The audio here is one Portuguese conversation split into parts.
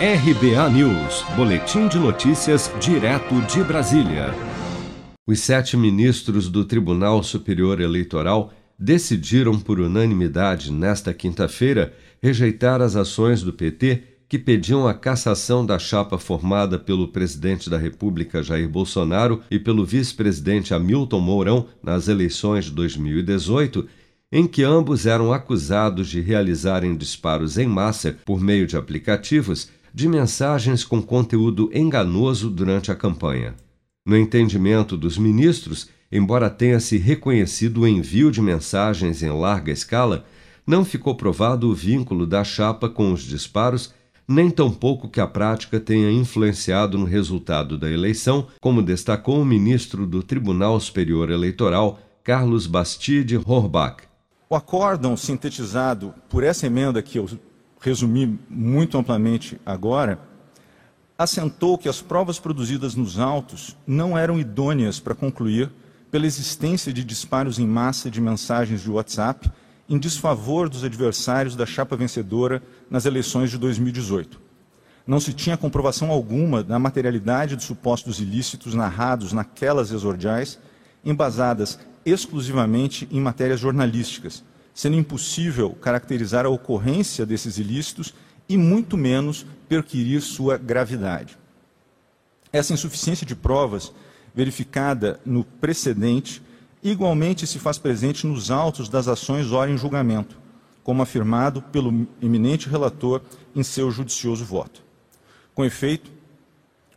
RBA News, Boletim de Notícias, direto de Brasília. Os sete ministros do Tribunal Superior Eleitoral decidiram por unanimidade nesta quinta-feira rejeitar as ações do PT que pediam a cassação da chapa formada pelo presidente da República Jair Bolsonaro e pelo vice-presidente Hamilton Mourão nas eleições de 2018 em que ambos eram acusados de realizarem disparos em massa por meio de aplicativos de mensagens com conteúdo enganoso durante a campanha. No entendimento dos ministros, embora tenha se reconhecido o envio de mensagens em larga escala, não ficou provado o vínculo da chapa com os disparos, nem tampouco que a prática tenha influenciado no resultado da eleição, como destacou o ministro do Tribunal Superior Eleitoral, Carlos Bastide Horbach. O acórdão sintetizado por essa emenda que eu resumi muito amplamente agora, assentou que as provas produzidas nos autos não eram idôneas para concluir pela existência de disparos em massa de mensagens de WhatsApp em desfavor dos adversários da chapa vencedora nas eleições de 2018. Não se tinha comprovação alguma da materialidade dos supostos ilícitos narrados naquelas exordiais, embasadas exclusivamente em matérias jornalísticas, sendo impossível caracterizar a ocorrência desses ilícitos e muito menos perquirir sua gravidade. Essa insuficiência de provas, verificada no precedente, igualmente se faz presente nos autos das ações ora em julgamento, como afirmado pelo eminente relator em seu judicioso voto. Com efeito,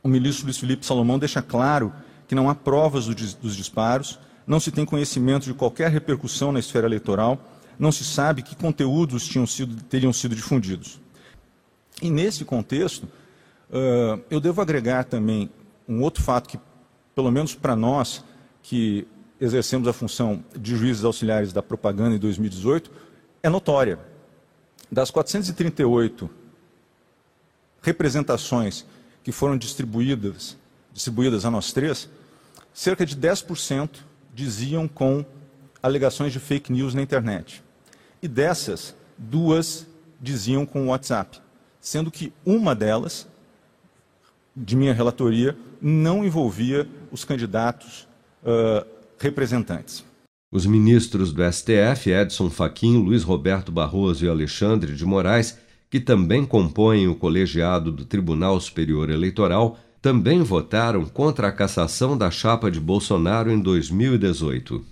o ministro Luiz Felipe Salomão deixa claro que não há provas dos disparos, não se tem conhecimento de qualquer repercussão na esfera eleitoral não se sabe que conteúdos tinham sido, teriam sido difundidos. E nesse contexto, uh, eu devo agregar também um outro fato que, pelo menos para nós, que exercemos a função de juízes auxiliares da propaganda em 2018, é notória. Das 438 representações que foram distribuídas, distribuídas a nós três, cerca de 10% diziam com alegações de fake news na internet. E dessas, duas diziam com o WhatsApp, sendo que uma delas, de minha relatoria, não envolvia os candidatos uh, representantes. Os ministros do STF, Edson Fachin, Luiz Roberto Barroso e Alexandre de Moraes, que também compõem o colegiado do Tribunal Superior Eleitoral, também votaram contra a cassação da chapa de Bolsonaro em 2018